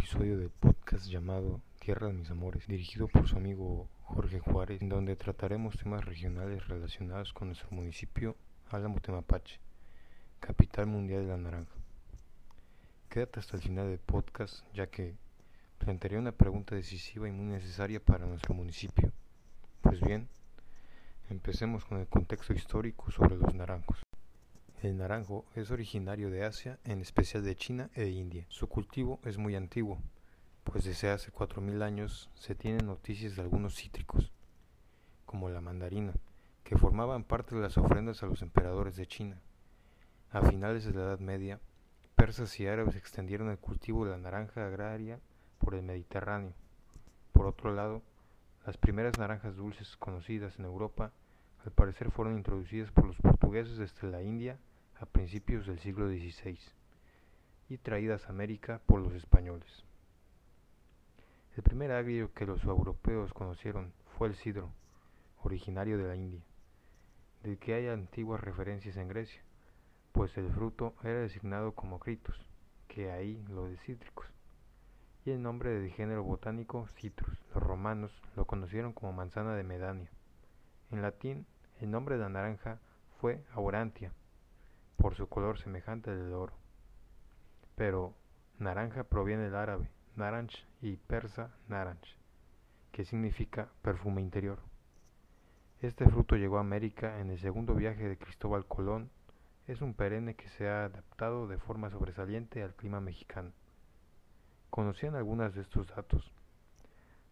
episodio del podcast llamado Tierra de mis Amores, dirigido por su amigo Jorge Juárez, en donde trataremos temas regionales relacionados con nuestro municipio Álamo Temapache, capital mundial de la naranja. Quédate hasta el final del podcast, ya que plantearé una pregunta decisiva y muy necesaria para nuestro municipio. Pues bien, empecemos con el contexto histórico sobre los naranjos. El naranjo es originario de Asia, en especial de China e India. Su cultivo es muy antiguo, pues desde hace 4.000 años se tienen noticias de algunos cítricos, como la mandarina, que formaban parte de las ofrendas a los emperadores de China. A finales de la Edad Media, persas y árabes extendieron el cultivo de la naranja agraria por el Mediterráneo. Por otro lado, las primeras naranjas dulces conocidas en Europa al parecer fueron introducidas por los portugueses desde la India a principios del siglo XVI y traídas a América por los españoles. El primer agrio que los europeos conocieron fue el sidro, originario de la India, del que hay antiguas referencias en Grecia, pues el fruto era designado como critos, que ahí lo de cítricos, y el nombre del género botánico citrus. Los romanos lo conocieron como manzana de Medania. En latín, el nombre de la naranja fue aurantia, por su color semejante al oro. Pero naranja proviene del árabe naranj y persa naranj, que significa perfume interior. Este fruto llegó a América en el segundo viaje de Cristóbal Colón. Es un perenne que se ha adaptado de forma sobresaliente al clima mexicano. ¿Conocían algunas de estos datos?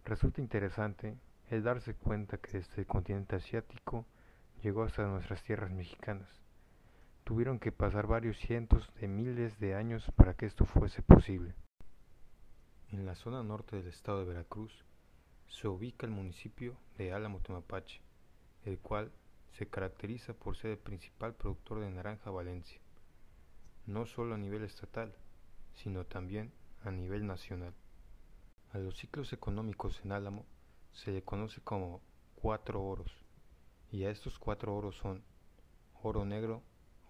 Resulta interesante el darse cuenta que el continente asiático llegó hasta nuestras tierras mexicanas tuvieron que pasar varios cientos de miles de años para que esto fuese posible. En la zona norte del estado de Veracruz se ubica el municipio de Álamo Temapache, el cual se caracteriza por ser el principal productor de naranja Valencia, no solo a nivel estatal, sino también a nivel nacional. A los ciclos económicos en Álamo se le conoce como cuatro oros, y a estos cuatro oros son oro negro,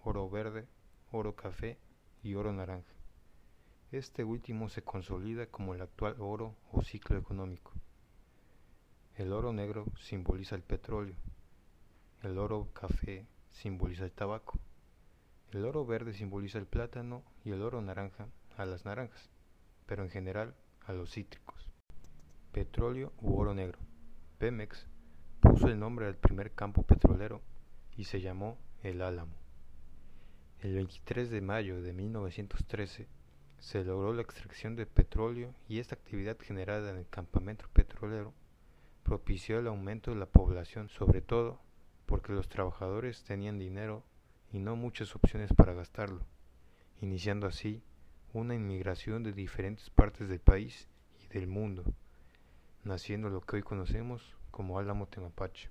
oro verde, oro café y oro naranja. Este último se consolida como el actual oro o ciclo económico. El oro negro simboliza el petróleo, el oro café simboliza el tabaco, el oro verde simboliza el plátano y el oro naranja a las naranjas, pero en general a los cítricos. Petróleo u oro negro. Pemex puso el nombre al primer campo petrolero y se llamó El Álamo. El 23 de mayo de 1913 se logró la extracción de petróleo y esta actividad generada en el campamento petrolero propició el aumento de la población, sobre todo porque los trabajadores tenían dinero y no muchas opciones para gastarlo, iniciando así una inmigración de diferentes partes del país y del mundo, naciendo lo que hoy conocemos como Álamo Temapache.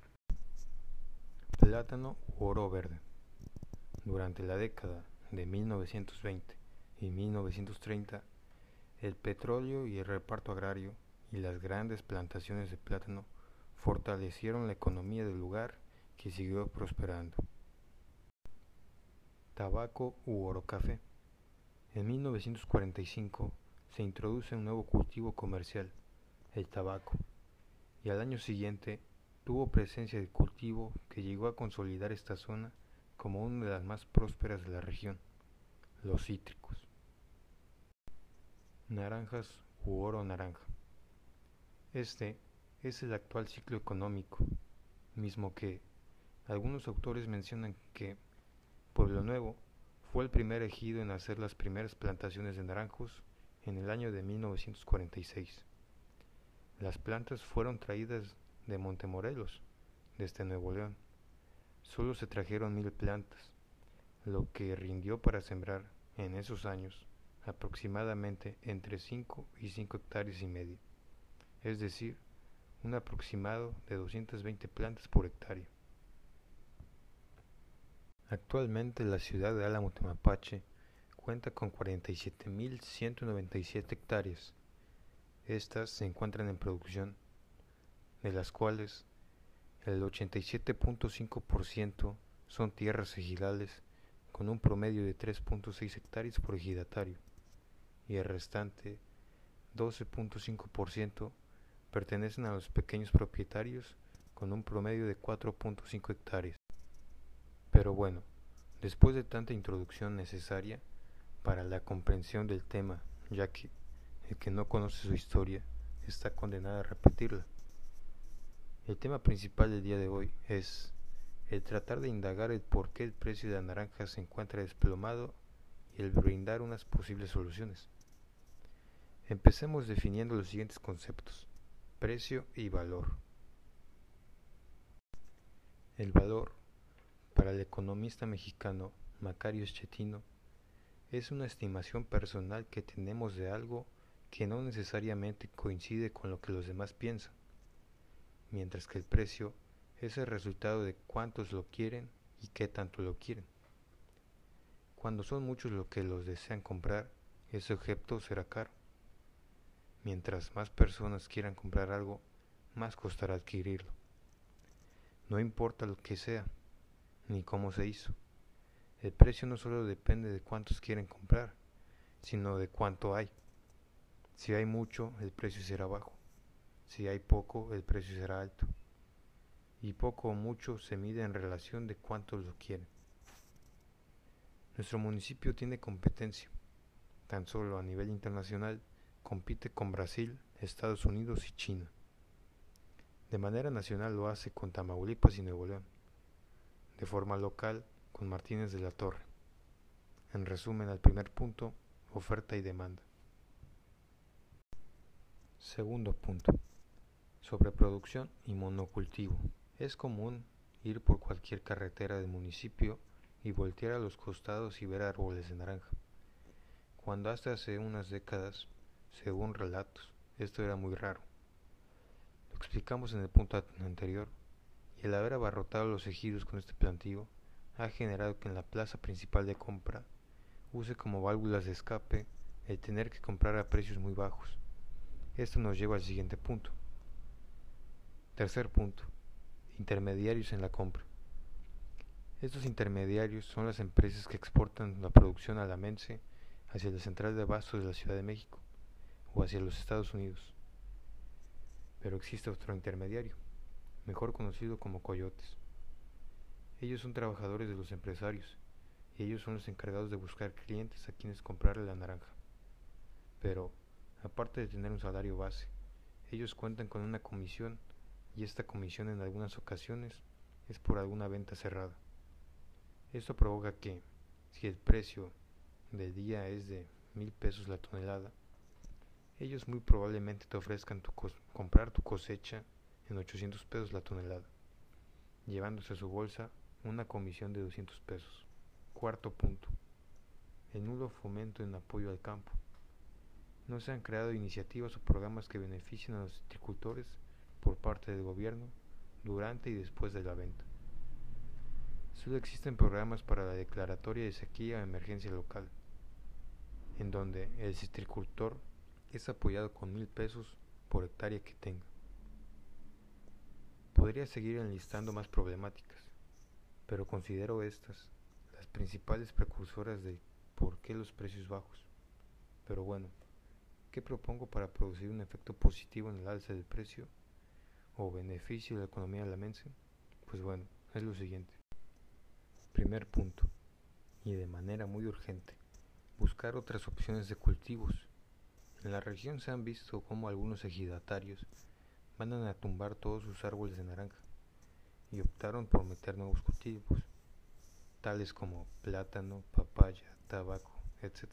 Plátano u oro verde. Durante la década de 1920 y 1930, el petróleo y el reparto agrario y las grandes plantaciones de plátano fortalecieron la economía del lugar que siguió prosperando. Tabaco u oro café. En 1945 se introduce un nuevo cultivo comercial, el tabaco, y al año siguiente tuvo presencia de cultivo que llegó a consolidar esta zona como una de las más prósperas de la región, los cítricos. Naranjas u oro naranja. Este es el actual ciclo económico, mismo que algunos autores mencionan que Pueblo Nuevo fue el primer ejido en hacer las primeras plantaciones de naranjos en el año de 1946. Las plantas fueron traídas de Montemorelos, desde Nuevo León Solo se trajeron mil plantas, lo que rindió para sembrar en esos años aproximadamente entre 5 y 5 hectáreas y medio, es decir, un aproximado de 220 plantas por hectárea. Actualmente la ciudad de Álamo Temapache cuenta con 47.197 hectáreas. Estas se encuentran en producción, de las cuales el 87.5% son tierras ejidales con un promedio de 3.6 hectáreas por ejidatario y el restante 12.5% pertenecen a los pequeños propietarios con un promedio de 4.5 hectáreas. Pero bueno, después de tanta introducción necesaria para la comprensión del tema, ya que el que no conoce su historia está condenado a repetirla. El tema principal del día de hoy es el tratar de indagar el por qué el precio de la naranja se encuentra desplomado y el brindar unas posibles soluciones. Empecemos definiendo los siguientes conceptos, precio y valor. El valor, para el economista mexicano Macario Schettino, es una estimación personal que tenemos de algo que no necesariamente coincide con lo que los demás piensan, mientras que el precio es el resultado de cuántos lo quieren y qué tanto lo quieren. Cuando son muchos los que los desean comprar, ese objeto será caro. Mientras más personas quieran comprar algo, más costará adquirirlo. No importa lo que sea, ni cómo se hizo. El precio no solo depende de cuántos quieren comprar, sino de cuánto hay. Si hay mucho, el precio será bajo. Si hay poco, el precio será alto. Y poco o mucho se mide en relación de cuántos lo quieren. Nuestro municipio tiene competencia. Tan solo a nivel internacional compite con Brasil, Estados Unidos y China. De manera nacional lo hace con Tamaulipas y Nuevo León. De forma local con Martínez de la Torre. En resumen, al primer punto, oferta y demanda. Segundo punto. Sobreproducción y monocultivo. Es común ir por cualquier carretera del municipio y voltear a los costados y ver árboles de naranja. Cuando hasta hace unas décadas, según relatos, esto era muy raro explicamos en el punto anterior, y el haber abarrotado los ejidos con este plantío ha generado que en la plaza principal de compra use como válvulas de escape el tener que comprar a precios muy bajos. Esto nos lleva al siguiente punto. Tercer punto. Intermediarios en la compra. Estos intermediarios son las empresas que exportan la producción a la Mense hacia la central de abastos de la Ciudad de México o hacia los Estados Unidos pero existe otro intermediario, mejor conocido como coyotes. Ellos son trabajadores de los empresarios y ellos son los encargados de buscar clientes a quienes comprarle la naranja. Pero, aparte de tener un salario base, ellos cuentan con una comisión y esta comisión en algunas ocasiones es por alguna venta cerrada. Esto provoca que, si el precio del día es de mil pesos la tonelada, ellos muy probablemente te ofrezcan comprar tu cosecha en 800 pesos la tonelada, llevándose a su bolsa una comisión de 200 pesos. Cuarto punto. El nulo fomento en apoyo al campo. No se han creado iniciativas o programas que beneficien a los agricultores por parte del gobierno durante y después de la venta. Solo existen programas para la declaratoria de sequía o emergencia local, en donde el citricultor es apoyado con mil pesos por hectárea que tenga. Podría seguir enlistando más problemáticas, pero considero estas las principales precursoras de por qué los precios bajos. Pero bueno, ¿qué propongo para producir un efecto positivo en el alza del precio o beneficio de la economía alamense? Pues bueno, es lo siguiente. Primer punto, y de manera muy urgente, buscar otras opciones de cultivos en la región se han visto cómo algunos ejidatarios mandan a tumbar todos sus árboles de naranja y optaron por meter nuevos cultivos, tales como plátano, papaya, tabaco, etc.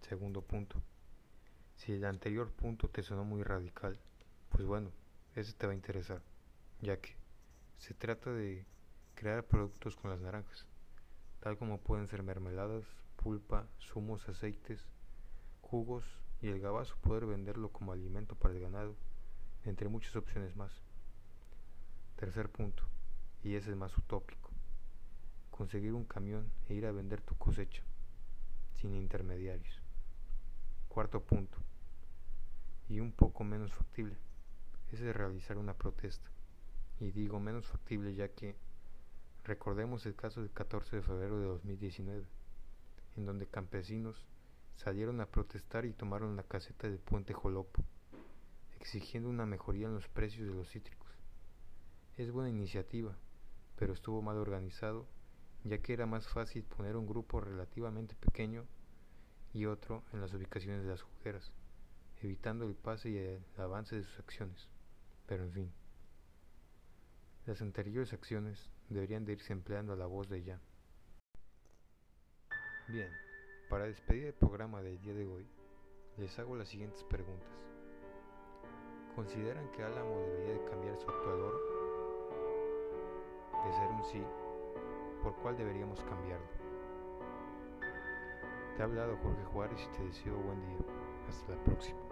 Segundo punto. Si el anterior punto te sonó muy radical, pues bueno, ese te va a interesar, ya que se trata de crear productos con las naranjas, tal como pueden ser mermeladas, pulpa, zumos, aceites, jugos y el gabazo poder venderlo como alimento para el ganado, entre muchas opciones más. Tercer punto, y ese es más utópico, conseguir un camión e ir a vender tu cosecha, sin intermediarios. Cuarto punto, y un poco menos factible, es de realizar una protesta. Y digo menos factible ya que recordemos el caso del 14 de febrero de 2019, en donde campesinos salieron a protestar y tomaron la caseta del puente Jolopo, exigiendo una mejoría en los precios de los cítricos. Es buena iniciativa, pero estuvo mal organizado, ya que era más fácil poner un grupo relativamente pequeño y otro en las ubicaciones de las jugueras, evitando el pase y el avance de sus acciones. Pero en fin, las anteriores acciones deberían de irse empleando a la voz de ya. Bien, para despedir el programa del día de hoy, les hago las siguientes preguntas. ¿Consideran que Álamo debería de cambiar su actuador? De ser un sí, ¿por cuál deberíamos cambiarlo? Te ha hablado Jorge Juárez y te deseo buen día. Hasta la próxima.